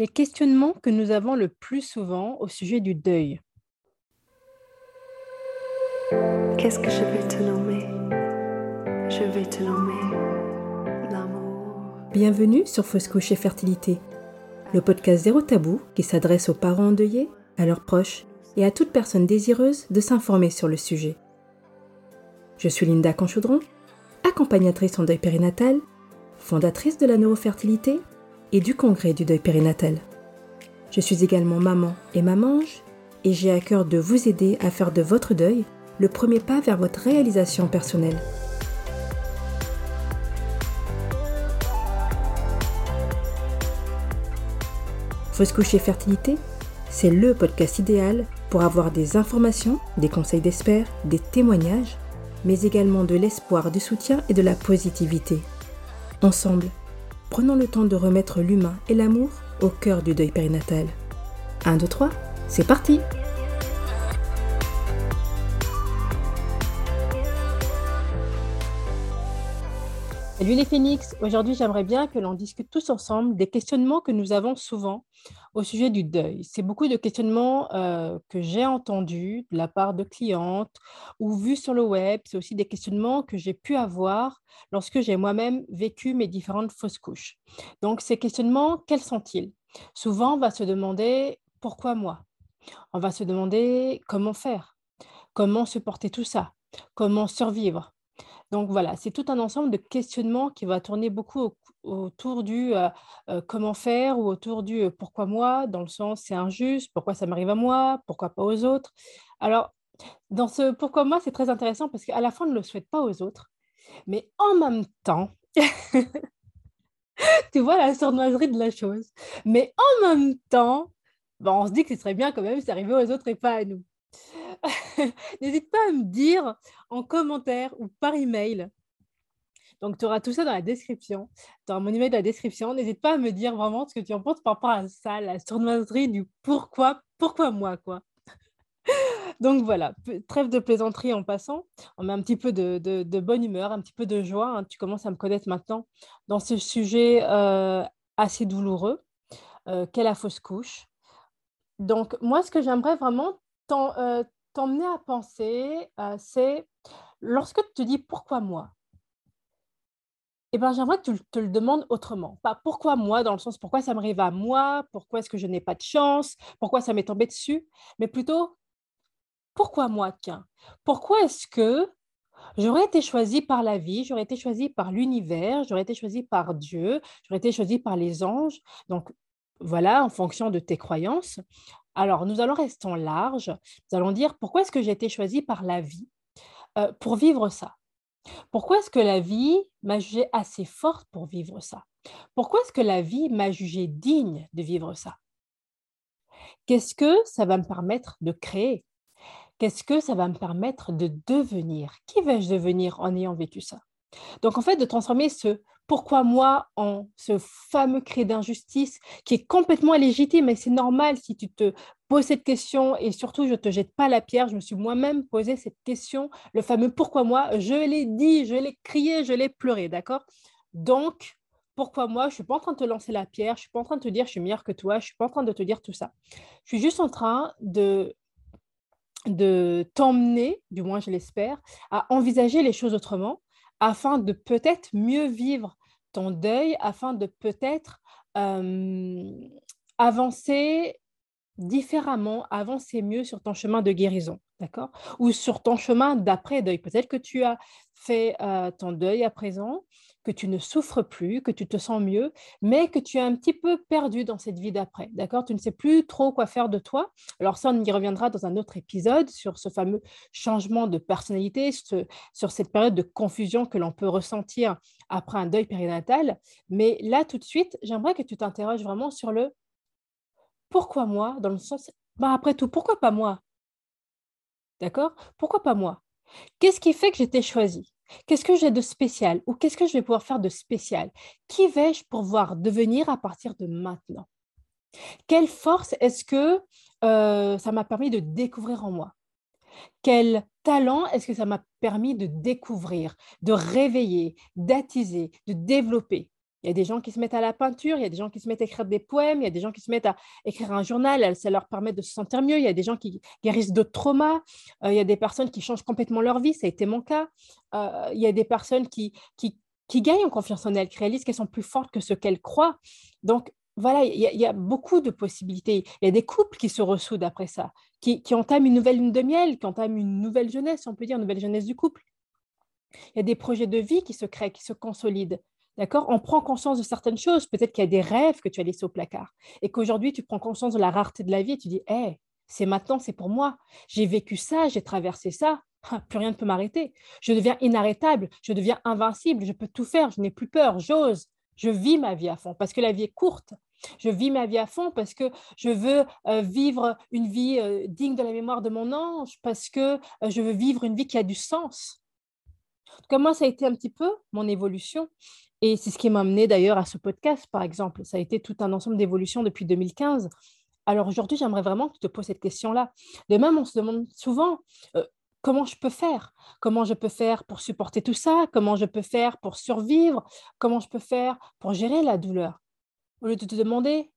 Les questionnements que nous avons le plus souvent au sujet du deuil. Qu'est-ce que je vais te nommer? Je vais te nommer l'amour. Bienvenue sur Fausse Couche et Fertilité, le podcast zéro tabou qui s'adresse aux parents endeuillés, à leurs proches et à toute personne désireuse de s'informer sur le sujet. Je suis Linda Conchaudron, accompagnatrice en deuil périnatal, fondatrice de la neurofertilité et du congrès du deuil périnatal. Je suis également maman et mamange et j'ai à cœur de vous aider à faire de votre deuil le premier pas vers votre réalisation personnelle. Fausse couche et fertilité, c'est le podcast idéal pour avoir des informations, des conseils d'experts, des témoignages, mais également de l'espoir, du soutien et de la positivité. Ensemble, prenons le temps de remettre l'humain et l'amour au cœur du deuil périnatal. 1, 2, 3, c'est parti Salut les phénix, aujourd'hui j'aimerais bien que l'on discute tous ensemble des questionnements que nous avons souvent au sujet du deuil. C'est beaucoup de questionnements euh, que j'ai entendus de la part de clientes ou vus sur le web. C'est aussi des questionnements que j'ai pu avoir lorsque j'ai moi-même vécu mes différentes fausses couches. Donc ces questionnements, quels sont-ils? Souvent on va se demander pourquoi moi On va se demander comment faire? Comment supporter tout ça? Comment survivre donc voilà, c'est tout un ensemble de questionnements qui va tourner beaucoup autour du comment faire ou autour du pourquoi moi, dans le sens c'est injuste, pourquoi ça m'arrive à moi, pourquoi pas aux autres. Alors, dans ce pourquoi moi, c'est très intéressant parce qu'à la fin, on ne le souhaite pas aux autres, mais en même temps, tu vois la sournoiserie de la chose, mais en même temps, on se dit que ce serait bien quand même si arrivé aux autres et pas à nous. N'hésite pas à me dire en commentaire ou par email. Donc, tu auras tout ça dans la description. Auras mon email dans la description. N'hésite pas à me dire vraiment ce que tu en penses par rapport à ça, la sournoiserie du pourquoi, pourquoi moi, quoi. Donc voilà, trêve de plaisanterie en passant. On met un petit peu de, bonne humeur, un petit peu de joie. Hein. Tu commences à me connaître maintenant dans ce sujet euh, assez douloureux euh, qu'est la fausse couche. Donc moi, ce que j'aimerais vraiment t'emmener à penser, euh, c'est lorsque tu te dis pourquoi moi? Eh ben, j'aimerais que tu te le demandes autrement. Pas pourquoi moi, dans le sens pourquoi ça m'arrive à moi, pourquoi est-ce que je n'ai pas de chance, pourquoi ça m'est tombé dessus, mais plutôt pourquoi moi, tiens? Pourquoi est-ce que j'aurais été choisie par la vie, j'aurais été choisie par l'univers, j'aurais été choisie par Dieu, j'aurais été choisie par les anges? Donc voilà, en fonction de tes croyances, alors, nous allons rester en large. Nous allons dire pourquoi est-ce que j'ai été choisie par la vie euh, pour vivre ça? Pourquoi est-ce que la vie m'a jugée assez forte pour vivre ça? Pourquoi est-ce que la vie m'a jugée digne de vivre ça? Qu'est-ce que ça va me permettre de créer? Qu'est-ce que ça va me permettre de devenir? Qui vais-je devenir en ayant vécu ça? Donc, en fait, de transformer ce pourquoi moi en ce fameux cri d'injustice qui est complètement légitime et c'est normal si tu te poses cette question et surtout je ne te jette pas la pierre, je me suis moi-même posé cette question, le fameux pourquoi moi, je l'ai dit, je l'ai crié, je l'ai pleuré, d'accord? Donc, pourquoi moi, je ne suis pas en train de te lancer la pierre, je ne suis pas en train de te dire je suis meilleure que toi, je ne suis pas en train de te dire tout ça. Je suis juste en train de t'emmener, du moins je l'espère, à envisager les choses autrement, afin de peut-être mieux vivre ton deuil, afin de peut-être avancer différemment, avancer mieux sur ton chemin de guérison, d'accord? Ou sur ton chemin d'après-deuil. Peut-être que tu as fait ton deuil à présent, que tu ne souffres plus, que tu te sens mieux, mais que tu es un petit peu perdu dans cette vie d'après, d'accord? Tu ne sais plus trop quoi faire de toi. Alors ça, on y reviendra dans un autre épisode sur ce fameux changement de personnalité, sur cette période de confusion que l'on peut ressentir après un deuil périnatal. Mais là, tout de suite, j'aimerais que tu t'interroges vraiment sur le pourquoi moi, dans le sens, bah après tout, pourquoi pas moi? D'accord? Pourquoi pas moi? Qu'est-ce qui fait que j'étais choisie? Qu'est-ce que j'ai de spécial ou qu'est-ce que je vais pouvoir faire de spécial? Qui vais-je pouvoir devenir à partir de maintenant? Quelle force est-ce que euh, ça m'a permis de découvrir en moi? Quel talent est-ce que ça m'a permis de découvrir, de réveiller, d'attiser, de développer? Il y a des gens qui se mettent à la peinture, il y a des gens qui se mettent à écrire des poèmes, il y a des gens qui se mettent à écrire un journal, ça leur permet de se sentir mieux. Il y a des gens qui guérissent d'autres traumas, euh, il y a des personnes qui changent complètement leur vie, ça a été mon cas. Euh, il y a des personnes qui, qui, gagnent en confiance en elles, qui réalisent qu'elles sont plus fortes que ce qu'elles croient. Donc, voilà, il y, a, beaucoup de possibilités. Il y a des couples qui se ressoudent après ça, qui, qui entament une nouvelle lune de miel, qui entament une nouvelle jeunesse, on peut dire, une nouvelle jeunesse du couple. Il y a des projets de vie qui se créent, qui se consolident. D'accord? On prend conscience de certaines choses. Peut-être qu'il y a des rêves que tu as laissés au placard et qu'aujourd'hui, tu prends conscience de la rareté de la vie et tu dis Hé, c'est maintenant, c'est pour moi. J'ai vécu ça, j'ai traversé ça. Ah, plus rien ne peut m'arrêter. Je deviens inarrêtable, je deviens invincible, je peux tout faire, je n'ai plus peur, j'ose. Je vis ma vie à fond parce que la vie est courte. Je vis ma vie à fond parce que je veux euh, vivre une vie euh, digne de la mémoire de mon ange, parce que euh, je veux vivre une vie qui a du sens. Comment ça a été un petit peu mon évolution. Et c'est ce qui m'a amené d'ailleurs à ce podcast, par exemple. Ça a été tout un ensemble d'évolutions depuis 2015. Alors aujourd'hui, j'aimerais vraiment que tu te poses cette question-là. De même, on se demande souvent euh, comment je peux faire? Comment je peux faire pour supporter tout ça? Comment je peux faire pour survivre? Comment je peux faire pour gérer la douleur? Au lieu de te demander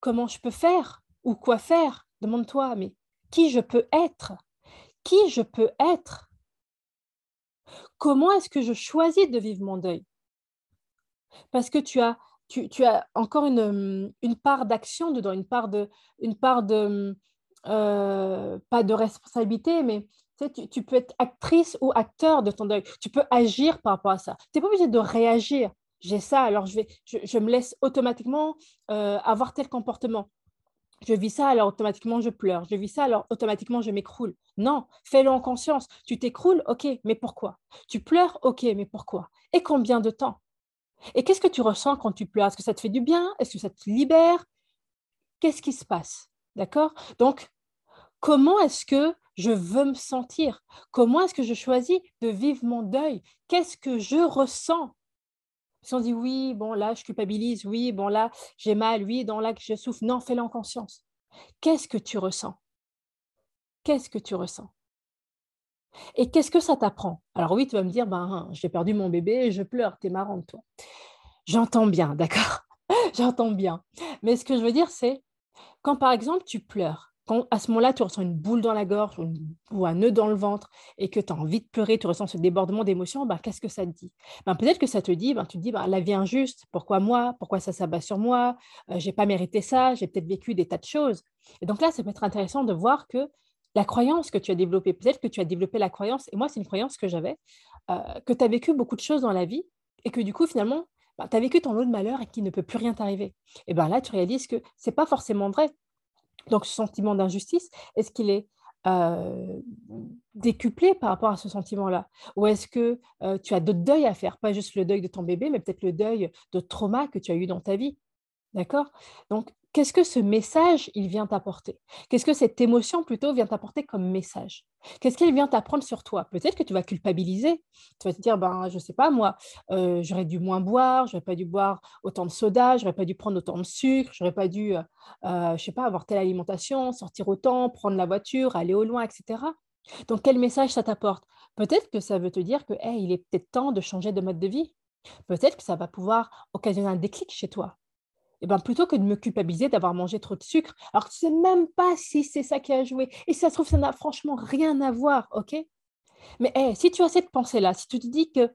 comment je peux faire ou quoi faire, demande-toi, mais qui je peux être? Qui je peux être? Comment est-ce que je choisis de vivre mon deuil? Parce que tu as, encore une, part d'action dedans, une part de, euh, pas de responsabilité, mais tu, tu, peux être actrice ou acteur de ton deuil. Tu peux agir par rapport à ça. Tu n'es pas obligé de réagir. J'ai ça, alors je, me laisse automatiquement euh, avoir tel comportement. Je vis ça, alors automatiquement je pleure. Je vis ça, alors automatiquement je m'écroule. Non, fais-le en conscience. Tu t'écroules, ok, mais pourquoi? Tu pleures, ok, mais pourquoi? Et combien de temps? Et qu'est-ce que tu ressens quand tu pleures? Est-ce que ça te fait du bien? Est-ce que ça te libère? Qu'est-ce qui se passe? D'accord? Donc, comment est-ce que je veux me sentir? Comment est-ce que je choisis de vivre mon deuil? Qu'est-ce que je ressens? Si on dit oui, bon là, je culpabilise, oui, bon là, j'ai mal, oui, dans là, je souffre. Non, fais-le en conscience. Qu'est-ce que tu ressens? Qu'est-ce que tu ressens? Et qu'est-ce que ça t'apprend? Alors oui, tu vas me dire, ben, j'ai perdu mon bébé, je pleure, t'es marrante, toi. J'entends bien, d'accord? J'entends bien. Mais ce que je veux dire, c'est quand par exemple tu pleures, quand à ce moment-là tu ressens une boule dans la gorge ou, un nœud dans le ventre et que tu as envie de pleurer, tu ressens ce débordement d'émotions, ben, qu'est-ce que ça te dit? Ben, Peut-être que ça te dit, ben, tu te dis, ben, la vie injuste, pourquoi moi? Pourquoi ça s'abat sur moi? Euh, J'ai pas mérité ça, j'ai peut-être vécu des tas de choses. Et donc là, ça peut être intéressant de voir que la croyance que tu as développée. Peut-être que tu as développé la croyance, et moi, c'est une croyance que j'avais, euh, que tu as vécu beaucoup de choses dans la vie et que du coup, finalement, bah, tu as vécu ton lot de malheur et qu'il ne peut plus rien t'arriver. Et bien là, tu réalises que ce n'est pas forcément vrai. Donc, ce sentiment d'injustice, est-ce qu'il est, euh, décuplé par rapport à ce sentiment-là? Ou est-ce que euh, tu as d'autres deuils à faire? Pas juste le deuil de ton bébé, mais peut-être le deuil de trauma que tu as eu dans ta vie. D'accord? Donc, qu'est-ce que ce message, il vient t'apporter? Qu'est-ce que cette émotion, plutôt, vient t'apporter comme message? Qu'est-ce qu'elle vient t'apprendre sur toi? Peut-être que tu vas culpabiliser. Tu vas te dire, ben, je ne sais pas, moi, euh, j'aurais dû moins boire, j'aurais pas dû boire autant de soda, j'aurais pas dû prendre autant de sucre, j'aurais pas dû, euh, euh, je sais pas, avoir telle alimentation, sortir autant, prendre la voiture, aller au loin, etc. Donc, quel message ça t'apporte? Peut-être que ça veut te dire que, il est peut-être temps de changer de mode de vie. Peut-être que ça va pouvoir occasionner un déclic chez toi eh ben, plutôt que de me culpabiliser d'avoir mangé trop de sucre, alors tu ne sais même pas si c'est ça qui a joué. Et si ça se trouve, ça n'a franchement rien à voir, ok? Mais si tu as cette pensée-là, si tu te dis que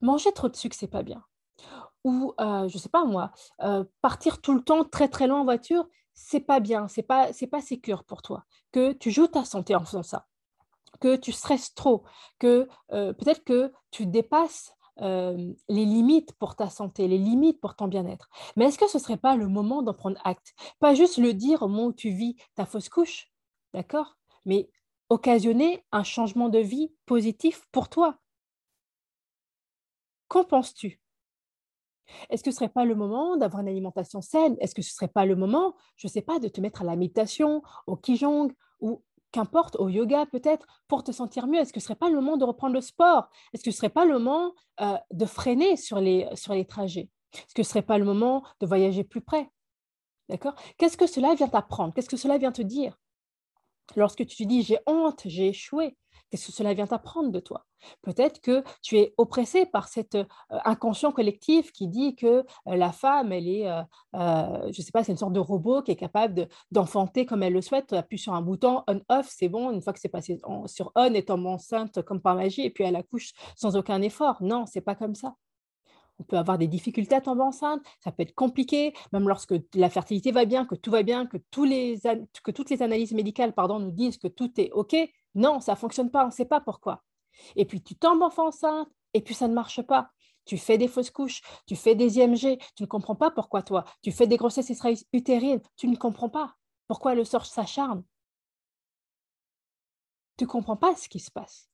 manger trop de sucre, c'est pas bien, ou euh, je sais pas moi, euh, partir tout le temps très très loin en voiture, c'est pas bien, c'est pas pas sécure pour toi, que tu joues ta santé en faisant ça, que tu stresses trop, que euh, peut-être que tu dépasses les limites pour ta santé, les limites pour ton bien-être. Mais est-ce que ce ne serait pas le moment d'en prendre acte? Pas juste le dire au moment où tu vis ta fausse couche, d'accord? Mais occasionner un changement de vie positif pour toi. Qu'en penses-tu? Est-ce que ce ne serait pas le moment d'avoir une alimentation saine? Est-ce que ce ne serait pas le moment, je ne sais pas, de te mettre à la méditation, au Qigong ou qu'importe, au yoga peut-être, pour te sentir mieux Est-ce que ce serait pas le moment de reprendre le sport? Est-ce que ce serait pas le moment euh, de freiner sur les, trajets? Est-ce que ce serait pas le moment de voyager plus près? D'accord? Qu'est-ce que cela vient t'apprendre? Qu'est-ce que cela vient te dire? Lorsque tu te dis j'ai honte, j'ai échoué, qu'est-ce que cela vient t'apprendre de toi? Peut-être que tu es oppressé par cet euh, inconscient collectif qui dit que euh, la femme, elle est, euh, je ne sais pas, c'est une sorte de robot qui est capable d'enfanter comme elle le souhaite, tu appuies sur un bouton on-off, c'est bon, une fois que c'est passé sur on, et tombe enceinte comme par magie, et puis elle accouche sans aucun effort. Non, c'est pas comme ça on peut avoir des difficultés à tomber enceinte, ça peut être compliqué, même lorsque la fertilité va bien, que tout va bien, que, toutes les analyses médicales pardon, nous disent que tout est OK. Non, ça ne fonctionne pas, on ne sait pas pourquoi. Et puis tu tombes enceinte, et puis ça ne marche pas. Tu fais des fausses couches, tu fais des IMG, tu ne comprends pas pourquoi toi. Tu fais des grossesses utérines, tu ne comprends pas pourquoi le sort s'acharne. Tu ne comprends pas ce qui se passe.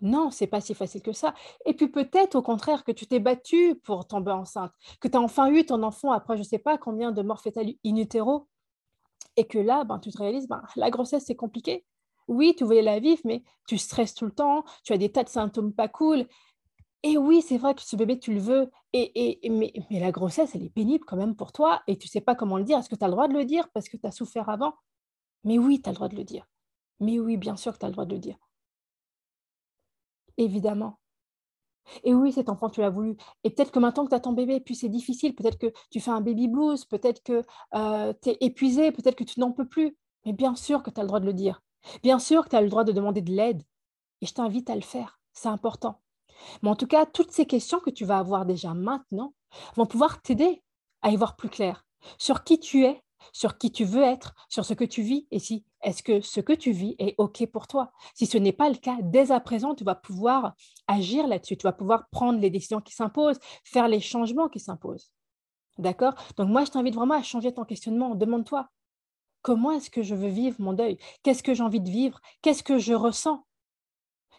Non, c'est pas si facile que ça. Et puis peut-être au contraire que tu t'es battu pour tomber enceinte, que tu as enfin eu ton enfant après je ne sais pas combien de morts fétales in et que là, ben, tu te réalises, ben, la grossesse c'est compliqué. Oui, tu voulais la vivre, mais tu stresses tout le temps, tu as des tas de symptômes pas cool. Et oui, c'est vrai que ce bébé, tu le veux, et, et mais, mais, la grossesse, elle est pénible quand même pour toi, et tu sais pas comment le dire. Est-ce que tu as le droit de le dire parce que tu as souffert avant? Mais oui, tu as le droit de le dire. Mais oui, bien sûr que tu as le droit de le dire évidemment. Et oui, cet enfant, tu l'as voulu. Et peut-être que maintenant que tu as ton bébé, puis c'est difficile, peut-être que tu fais un baby blues, peut-être que euh, tu es épuisé, peut-être que tu n'en peux plus. Mais bien sûr que tu as le droit de le dire. Bien sûr que tu as le droit de demander de l'aide. Et je t'invite à le faire. C'est important. Mais en tout cas, toutes ces questions que tu vas avoir déjà maintenant vont pouvoir t'aider à y voir plus clair sur qui tu es, sur qui tu veux être, sur ce que tu vis et si est-ce que ce que tu vis est OK pour toi? Si ce n'est pas le cas, dès à présent, tu vas pouvoir agir là-dessus, tu vas pouvoir prendre les décisions qui s'imposent, faire les changements qui s'imposent. D'accord? Donc moi, je t'invite vraiment à changer ton questionnement. Demande-toi, comment est-ce que je veux vivre mon deuil? Qu'est-ce que j'ai envie de vivre? Qu'est-ce que je ressens?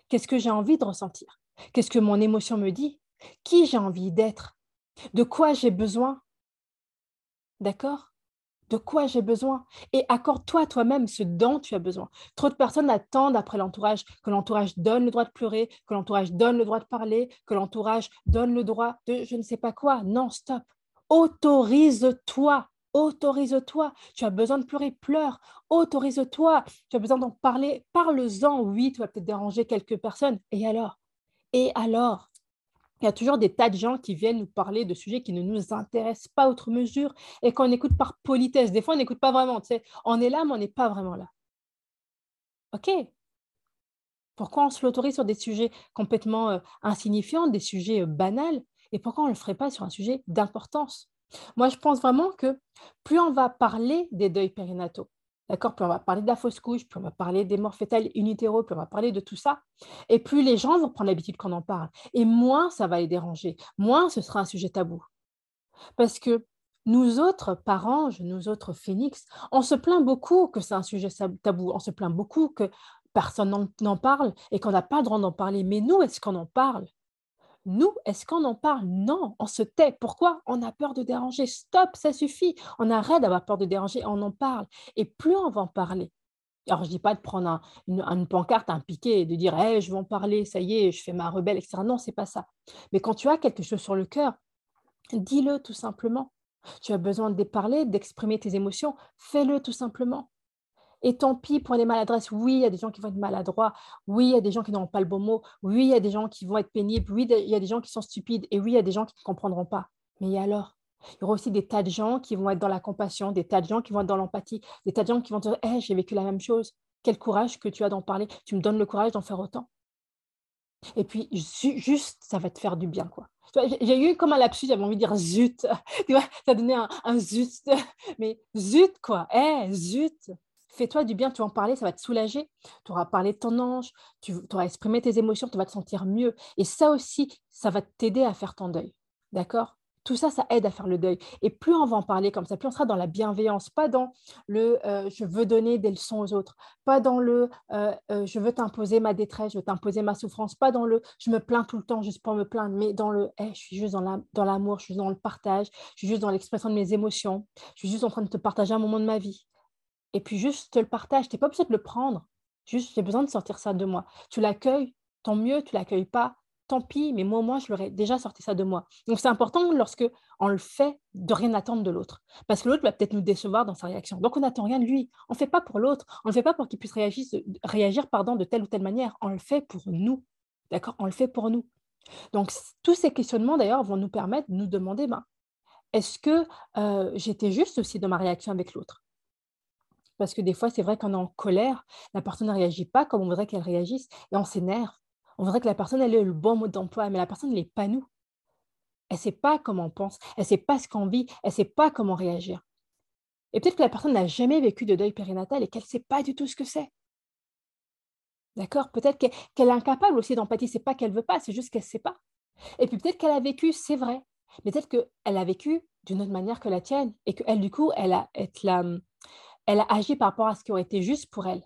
Qu'est-ce que j'ai envie de ressentir? Qu'est-ce que mon émotion me dit? Qui j'ai envie d'être? De quoi j'ai besoin? D'accord? De quoi j'ai besoin et accorde-toi toi-même ce dont tu as besoin. Trop de personnes attendent après l'entourage que l'entourage donne le droit de pleurer, que l'entourage donne le droit de parler, que l'entourage donne le droit de je ne sais pas quoi. Non, stop. Autorise-toi. Autorise-toi. Tu as besoin de pleurer, pleure. Autorise-toi. Tu as besoin d'en parler, parle-en. Oui, tu vas peut-être déranger quelques personnes. Et alors? Et alors? Il y a toujours des tas de gens qui viennent nous parler de sujets qui ne nous intéressent pas outre mesure et qu'on écoute par politesse. Des fois, on n'écoute pas vraiment. On est là, mais on n'est pas vraiment là. OK. Pourquoi on se l'autorise sur des sujets complètement euh, insignifiants, des sujets euh, banals Et pourquoi on ne le ferait pas sur un sujet d'importance? Moi, je pense vraiment que plus on va parler des deuils périnataux, D'accord Puis on va parler de la fausse couche, puis on va parler des morts fétales in utero, puis on va parler de tout ça. Et plus les gens vont prendre l'habitude qu'on en parle, et moins ça va les déranger, moins ce sera un sujet tabou. Parce que nous autres parents, nous autres phénix, on se plaint beaucoup que c'est un sujet tabou, on se plaint beaucoup que personne n'en parle et qu'on n'a pas le droit d'en parler. Mais nous, est-ce qu'on en parle? Nous, est-ce qu'on en parle? Non, on se tait. Pourquoi? On a peur de déranger. Stop, ça suffit. On arrête d'avoir peur de déranger, on en parle. Et plus on va en parler, alors, je ne dis pas de prendre une, pancarte, un piquet et de dire je vais en parler, ça y est, je fais ma rebelle, etc. Non, c'est pas ça. Mais quand tu as quelque chose sur le cœur, dis-le tout simplement. Tu as besoin de parler, d'exprimer tes émotions, fais-le tout simplement. Et tant pis pour les maladresses. Oui, il y a des gens qui vont être maladroits. Oui, il y a des gens qui n'auront pas le bon mot. Oui, il y a des gens qui vont être pénibles. Oui, il y a des gens qui sont stupides. Et oui, il y a des gens qui ne comprendront pas. Mais alors Il y aura aussi des tas de gens qui vont être dans la compassion, des tas de gens qui vont être dans l'empathie, des tas de gens qui vont dire hey, j'ai vécu la même chose. Quel courage que tu as d'en parler. Tu me donnes le courage d'en faire autant. Et puis, juste, ça va te faire du bien, quoi. J'ai eu comme un lapsus, j'avais envie de dire zut. Tu vois, ça donnait un, zut. Mais zut, quoi. Eh, zut fais-toi du bien, tu vas en parler, ça va te soulager. Tu auras parlé de ton ange, tu auras exprimé tes émotions, tu vas te sentir mieux. Et ça aussi, ça va t'aider à faire ton deuil. D'accord? Tout ça, ça aide à faire le deuil. Et plus on va en parler comme ça, plus on sera dans la bienveillance, pas dans le euh, je veux donner des leçons aux autres, pas dans le euh, euh, je veux t'imposer ma détresse, je veux t'imposer ma souffrance, pas dans le je me plains tout le temps juste pour me plaindre, mais dans le je suis juste dans l'amour, je suis dans le partage, je suis juste dans l'expression de mes émotions, je suis juste en train de te partager un moment de ma vie et puis juste te le partage. Tu n'es pas obligé de le prendre. Juste, j'ai besoin de sortir ça de moi. Tu l'accueilles, tant mieux, tu l'accueilles pas, tant pis, mais moi, moi, je l'aurais déjà sorti ça de moi. Donc, c'est important lorsque on le fait de rien attendre de l'autre. Parce que l'autre va peut-être nous décevoir dans sa réaction. Donc, on n'attend rien de lui. On ne fait pas pour l'autre. On ne le fait pas pour qu'il puisse réagir, réagir pardon, de telle ou telle manière. On le fait pour nous. D'accord? On le fait pour nous. Donc, tous ces questionnements, d'ailleurs, vont nous permettre de nous demander, ben, est-ce que euh, j'étais juste aussi dans ma réaction avec l'autre? Parce que des fois, c'est vrai qu'on est en colère, la personne ne réagit pas comme on voudrait qu'elle réagisse, et on s'énerve. On voudrait que la personne ait le bon mode d'emploi, mais la personne n'est pas nous. Elle ne sait pas comment on pense, elle ne sait pas ce qu'on vit, elle ne sait pas comment réagir. Et peut-être que la personne n'a jamais vécu de deuil périnatal et qu'elle ne sait pas du tout ce que c'est. D'accord? Peut-être qu'elle est incapable aussi d'empathie. C'est pas qu'elle veut pas, c'est juste qu'elle ne sait pas. Et puis peut-être qu'elle a vécu, c'est vrai, mais peut-être qu'elle a vécu d'une autre manière que la tienne et qu'elle, du coup, elle a, elle a agi par rapport à ce qui aurait été juste pour elle,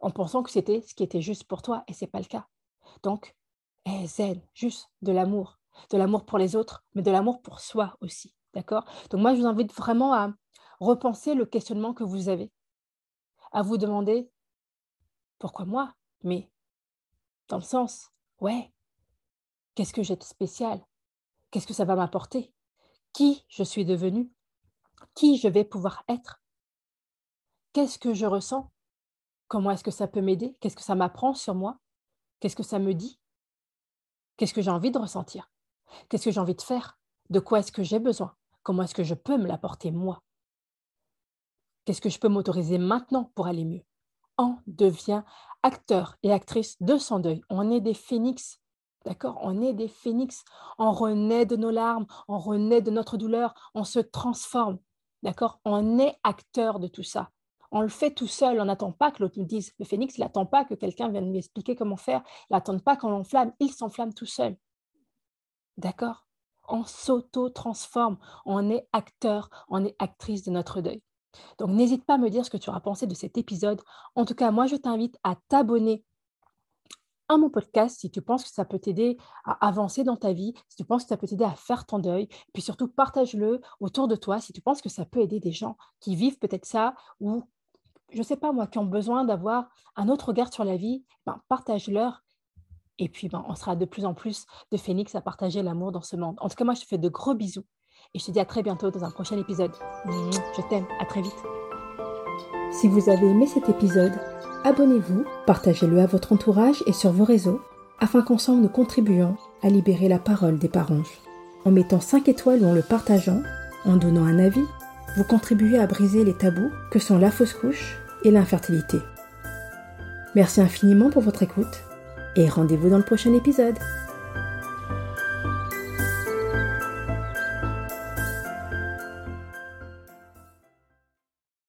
en pensant que c'était ce qui était juste pour toi, et ce n'est pas le cas. Donc, zen, juste de l'amour, de l'amour pour les autres, mais de l'amour pour soi aussi. D'accord? Donc, moi, je vous invite vraiment à repenser le questionnement que vous avez, à vous demander pourquoi moi? Mais dans le sens, ouais, qu'est-ce que j'ai de spécial? Qu'est-ce que ça va m'apporter? Qui je suis devenue? Qui je vais pouvoir être? Qu'est-ce que je ressens? Comment est-ce que ça peut m'aider? Qu'est-ce que ça m'apprend sur moi? Qu'est-ce que ça me dit? Qu'est-ce que j'ai envie de ressentir? Qu'est-ce que j'ai envie de faire? De quoi est-ce que j'ai besoin? Comment est-ce que je peux me l'apporter moi? Qu'est-ce que je peux m'autoriser maintenant pour aller mieux? On devient acteurs et actrices de son deuil. On est des phénix, d'accord? On est des phénix. On renaît de nos larmes, on renaît de notre douleur, on se transforme, d'accord? On est acteur de tout ça. On le fait tout seul, on n'attend pas que l'autre nous dise. Le phénix, il n'attend pas que quelqu'un vienne lui expliquer comment faire, il n'attend pas qu'on l'enflamme, il s'enflamme tout seul. D'accord? On s'auto-transforme, on est acteur, on est actrice de notre deuil. Donc, n'hésite pas à me dire ce que tu auras pensé de cet épisode. En tout cas, moi, je t'invite à t'abonner à mon podcast si tu penses que ça peut t'aider à avancer dans ta vie, si tu penses que ça peut t'aider à faire ton deuil. Puis surtout, partage-le autour de toi si tu penses que ça peut aider des gens qui vivent peut-être ça ou, je ne sais pas moi, qui ont besoin d'avoir un autre regard sur la vie. Ben, partage-leur. Et puis, ben, on sera de plus en plus de phénix à partager l'amour dans ce monde. En tout cas, moi, je te fais de gros bisous et je te dis à très bientôt dans un prochain épisode. Je t'aime, à très vite. Si vous avez aimé cet épisode, abonnez-vous, partagez-le à votre entourage et sur vos réseaux, afin qu'ensemble nous contribuions à libérer la parole des parents. En mettant 5 étoiles ou en le partageant, en donnant un avis, vous contribuez à briser les tabous que sont la fausse couche et l'infertilité. Merci infiniment pour votre écoute et rendez-vous dans le prochain épisode.